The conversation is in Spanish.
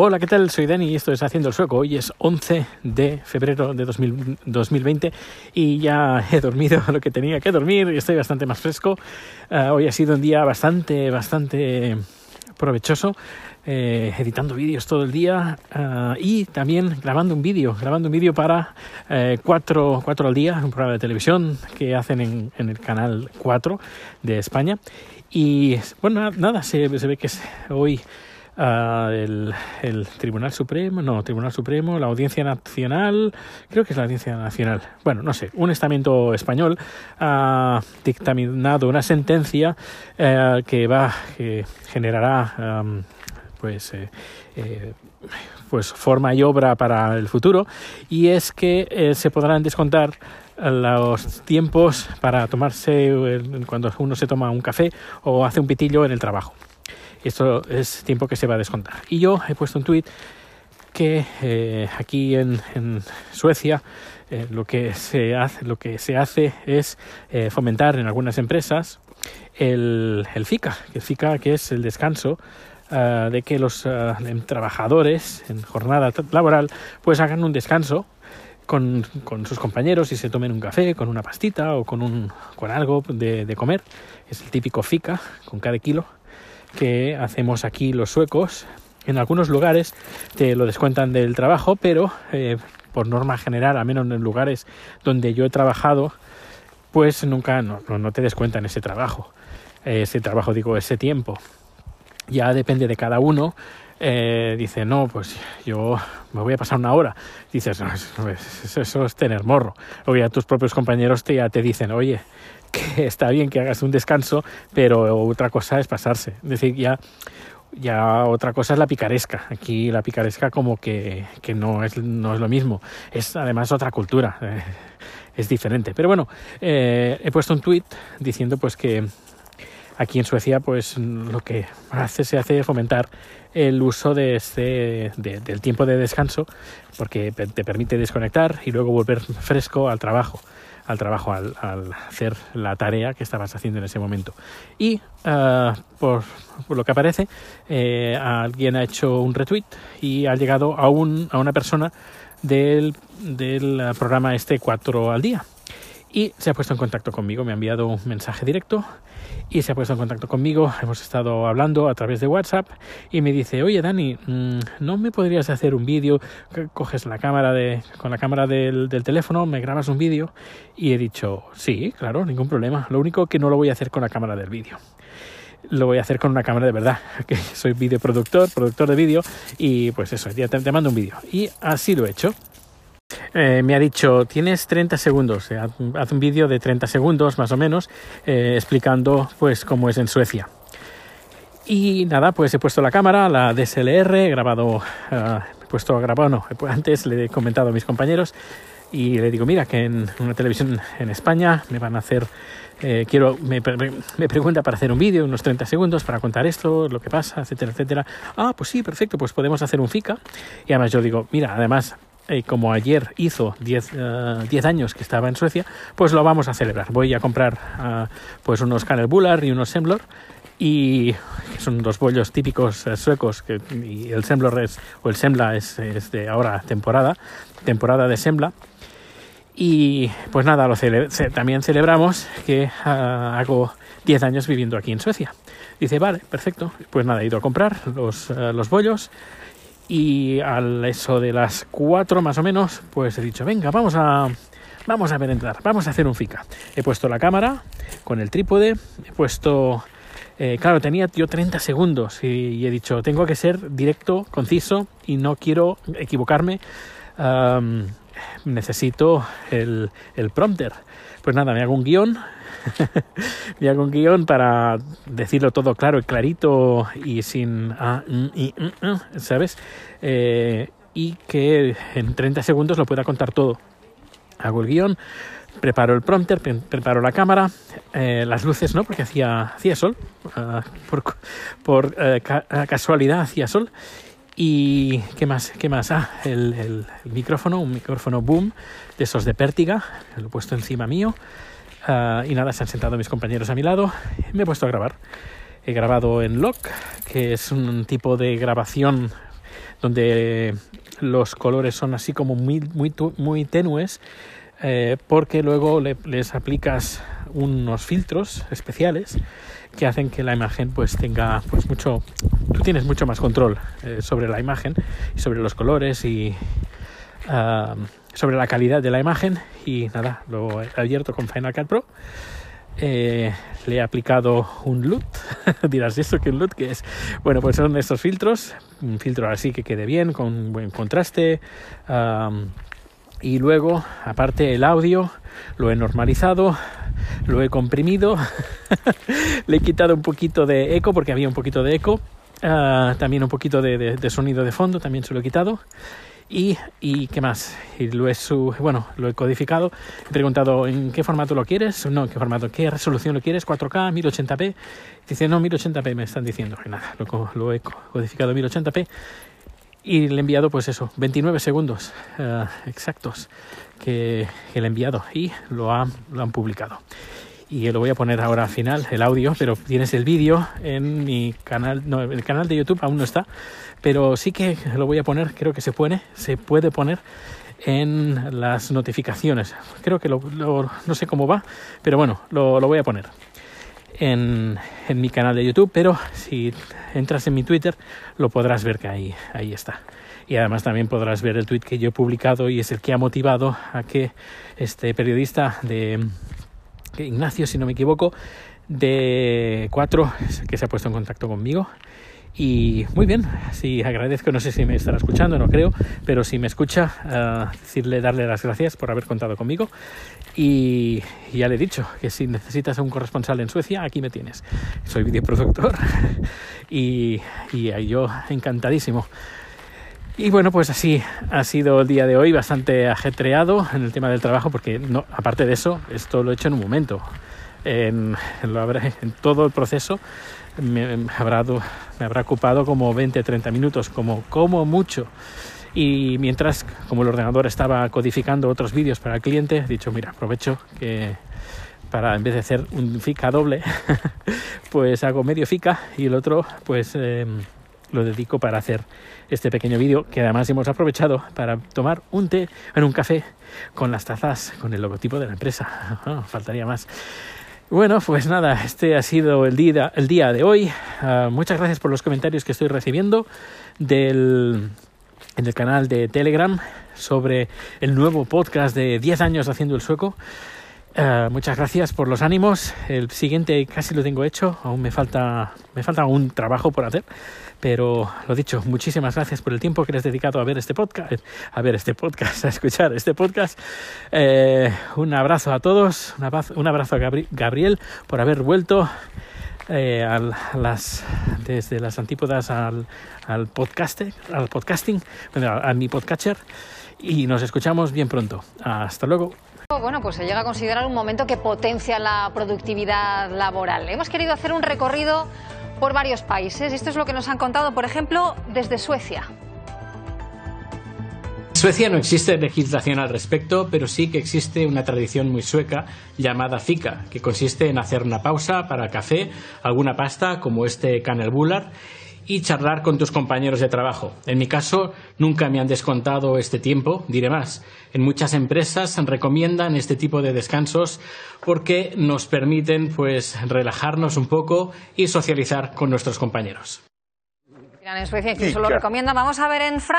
Hola, ¿qué tal? Soy Dani y esto es Haciendo el Sueco. Hoy es 11 de febrero de 2020 y ya he dormido lo que tenía que dormir y estoy bastante más fresco. Uh, hoy ha sido un día bastante, bastante provechoso. Eh, editando vídeos todo el día uh, y también grabando un vídeo, grabando un vídeo para eh, 4, 4 al día, un programa de televisión que hacen en, en el canal 4 de España. Y bueno, nada, se, se ve que es hoy uh, el, Tribunal Supremo, no, Tribunal Supremo, la Audiencia Nacional, creo que es la Audiencia Nacional, bueno, no sé, un estamento español ha dictaminado una sentencia uh, que va, que generará pues eh, eh, pues forma y obra para el futuro y es que eh, se podrán descontar los tiempos para tomarse cuando uno se toma un café o hace un pitillo en el trabajo. Esto es tiempo que se va a descontar. Y yo he puesto un tweet que eh, aquí en, Suecia eh, lo, que se hace, lo que se hace es eh, fomentar en algunas empresas el, el FICA, el FICA que es el descanso Uh, de que los uh, trabajadores en jornada laboral pues hagan un descanso con, con, sus compañeros y se tomen un café con una pastita o con, un, con algo de, de comer. Es el típico FICA con cada kilo que hacemos aquí los suecos. En algunos lugares te lo descuentan del trabajo, pero eh, por norma general, al menos en lugares donde yo he trabajado, pues nunca no, no te descuentan ese trabajo. Ese trabajo, digo, ese tiempo ya depende de cada uno. Eh, dice, no, pues yo me voy a pasar una hora. Dices, no, eso, eso es tener morro. O ya tus propios compañeros te, ya te dicen, oye, que está bien que hagas un descanso, pero otra cosa es pasarse. Es decir, ya, ya otra cosa es la picaresca. Aquí la picaresca como que, que no, es, no es lo mismo. Es además otra cultura. Eh, es diferente. Pero bueno, eh, he puesto un tweet diciendo pues que aquí en Suecia pues lo que hace se hace fomentar el uso de este de, del tiempo de descanso porque te permite desconectar y luego volver fresco al trabajo al trabajo al, hacer la tarea que estabas haciendo en ese momento. Y uh, por, lo que aparece eh, alguien ha hecho un retweet y ha llegado a, un, a una persona del, del programa este 4 al día y se ha puesto en contacto conmigo, me ha enviado un mensaje directo y se ha puesto en contacto conmigo, hemos estado hablando a través de WhatsApp y me dice, oye Dani, ¿no me podrías hacer un vídeo? Coges la cámara de, con la cámara del, del teléfono, me grabas un vídeo y he dicho, sí, claro, ningún problema, lo único que no lo voy a hacer con la cámara del vídeo lo voy a hacer con una cámara de verdad, que soy videoproductor, productor de vídeo y pues eso, ya te, te mando un vídeo. Y así lo he hecho. Eh, me ha dicho, tienes 30 segundos, eh, haz un vídeo de 30 segundos más o menos, eh, explicando pues cómo es en Suecia. Y nada, pues he puesto la cámara, la DSLR, he grabado, he puesto a no, antes le he comentado a mis compañeros y le digo, mira, que en una televisión en España me van a hacer, quiero, me, me, pregunta para hacer un vídeo, unos 30 segundos, para contar esto, lo que pasa, etcétera, etcétera. Ah, pues sí, perfecto, pues podemos hacer un FICA. Y además yo digo, mira, además eh, como ayer hizo 10 uh, años que estaba en Suecia, pues lo vamos a celebrar. Voy a comprar uh, pues unos Bullar y unos Semblor y que son dos bollos típicos uh, suecos que y el Semblor es o el Sembla es, es, de ahora temporada, temporada de Sembla. Y pues nada, lo cele también celebramos que hago 10 años viviendo aquí en Suecia. Dice, vale, perfecto. Pues nada, he ido a comprar los, los bollos y al eso de las 4 más o menos, pues he dicho, venga, vamos a, vamos a ver entrar, vamos a hacer un FICA. He puesto la cámara con el trípode, he puesto, eh, claro, tenía yo 30 segundos y, he dicho, tengo que ser directo, conciso y no quiero equivocarme. Necesito el, el prompter. Pues nada, me hago un guion, me hago un guion para decirlo todo claro y clarito y sin ah, mm, y, mm, mm, ¿sabes? Eh, y que en 30 segundos lo pueda contar todo. Hago el guion, preparo el prompter, pre preparo la cámara, eh, las luces no, porque hacía, hacía sol, uh, por, por uh, ca casualidad hacía sol. Y qué más, qué más, ah, el, micrófono, un micrófono boom de esos de pértiga, lo he puesto encima mío. Uh, y nada, se han sentado mis compañeros a mi lado me he puesto a grabar. He grabado en Lock, que es un tipo de grabación donde los colores son así como muy, muy, muy tenues, eh, porque luego les aplicas unos filtros especiales que hacen que la imagen pues tenga pues mucho tú tienes mucho más control eh, sobre la imagen y sobre los colores y ah, sobre la calidad de la imagen y nada lo he abierto con Final Cut Pro eh, le he aplicado un LUT. Dirás, ¿esto qué un LUT que es? Bueno, pues son estos filtros, un filtro así que quede bien, con buen contraste. Y luego, aparte el audio, lo he normalizado, lo he comprimido, le he quitado un poquito de eco porque había un poquito de eco, ah, también un poquito de, de, sonido de fondo, también se lo he quitado. Y, y qué más y lo he su, bueno lo he codificado. He preguntado en qué formato lo quieres no en qué formato qué resolución lo quieres 4K 1080p dice no 1080p me están diciendo. Que nada lo, lo he codificado 1080p y he enviado pues eso 29 segundos uh, exactos que, que, he enviado y lo, ha, lo han publicado y lo voy a poner ahora al final, el audio, pero tienes el vídeo en mi canal, no, el canal de YouTube aún no está, pero sí que lo voy a poner, creo que se puede, se puede poner en las notificaciones. Creo que lo, no sé cómo va, pero bueno, lo, lo voy a poner en, en, mi canal de YouTube, pero si entras en mi Twitter lo podrás ver que ahí, ahí está. Y además también podrás ver el tweet que yo he publicado y es el que ha motivado a que este periodista de Ignacio, si no me equivoco, de cuatro que se ha puesto en contacto conmigo. Y muy bien, sí, agradezco, no sé si me estará escuchando, no creo, pero si me escucha, uh, decirle, darle las gracias por haber contado conmigo. Y, ya le he dicho que si necesitas un corresponsal en Suecia, aquí me tienes. Soy videoproductor y, y yo encantadísimo. Y bueno, pues así ha sido el día de hoy, bastante ajetreado en el tema del trabajo, porque no, aparte de eso, esto lo he hecho en un momento. En, en todo el proceso me, habrá, me habrá ocupado como 20-30 minutos, como, como mucho. Y mientras, como el ordenador estaba codificando otros vídeos para el cliente, he dicho, mira, aprovecho que para en vez de hacer un FICA doble, pues hago medio FICA y el otro, pues... Eh, lo dedico para hacer este pequeño vídeo que además hemos aprovechado para tomar un té en un café con las tazas con el logotipo de la empresa. faltaría más. Bueno, pues nada, este ha sido el día, el día de hoy. Uh, muchas gracias por los comentarios que estoy recibiendo del, en el canal de Telegram sobre el nuevo podcast de 10 años haciendo el sueco. Uh, muchas gracias por los ánimos. El siguiente casi lo tengo hecho. Aún me falta, me falta un trabajo por hacer. Pero lo dicho, muchísimas gracias por el tiempo que les he dedicado a ver este podcast, a ver este podcast, a escuchar este podcast. Eh, un abrazo a todos, un abrazo, a Gabriel por haber vuelto eh, a las, desde las antípodas al, al, al podcasting, a, a mi podcatcher y nos escuchamos bien pronto. Hasta luego. Bueno, pues se llega a considerar un momento que potencia la productividad laboral. Hemos querido hacer un recorrido por varios países. Esto es lo que nos han contado, por ejemplo, desde Suecia. En Suecia no existe legislación al respecto, pero sí que existe una tradición muy sueca llamada fika, que consiste en hacer una pausa para café, alguna pasta como este Bullard y charlar con tus compañeros de trabajo. En mi caso, nunca me han descontado este tiempo, diré más. En muchas empresas recomiendan este tipo de descansos porque nos permiten pues relajarnos un poco y socializar con nuestros compañeros. En Suecia incluso lo recomiendan. Vamos a ver en Francia.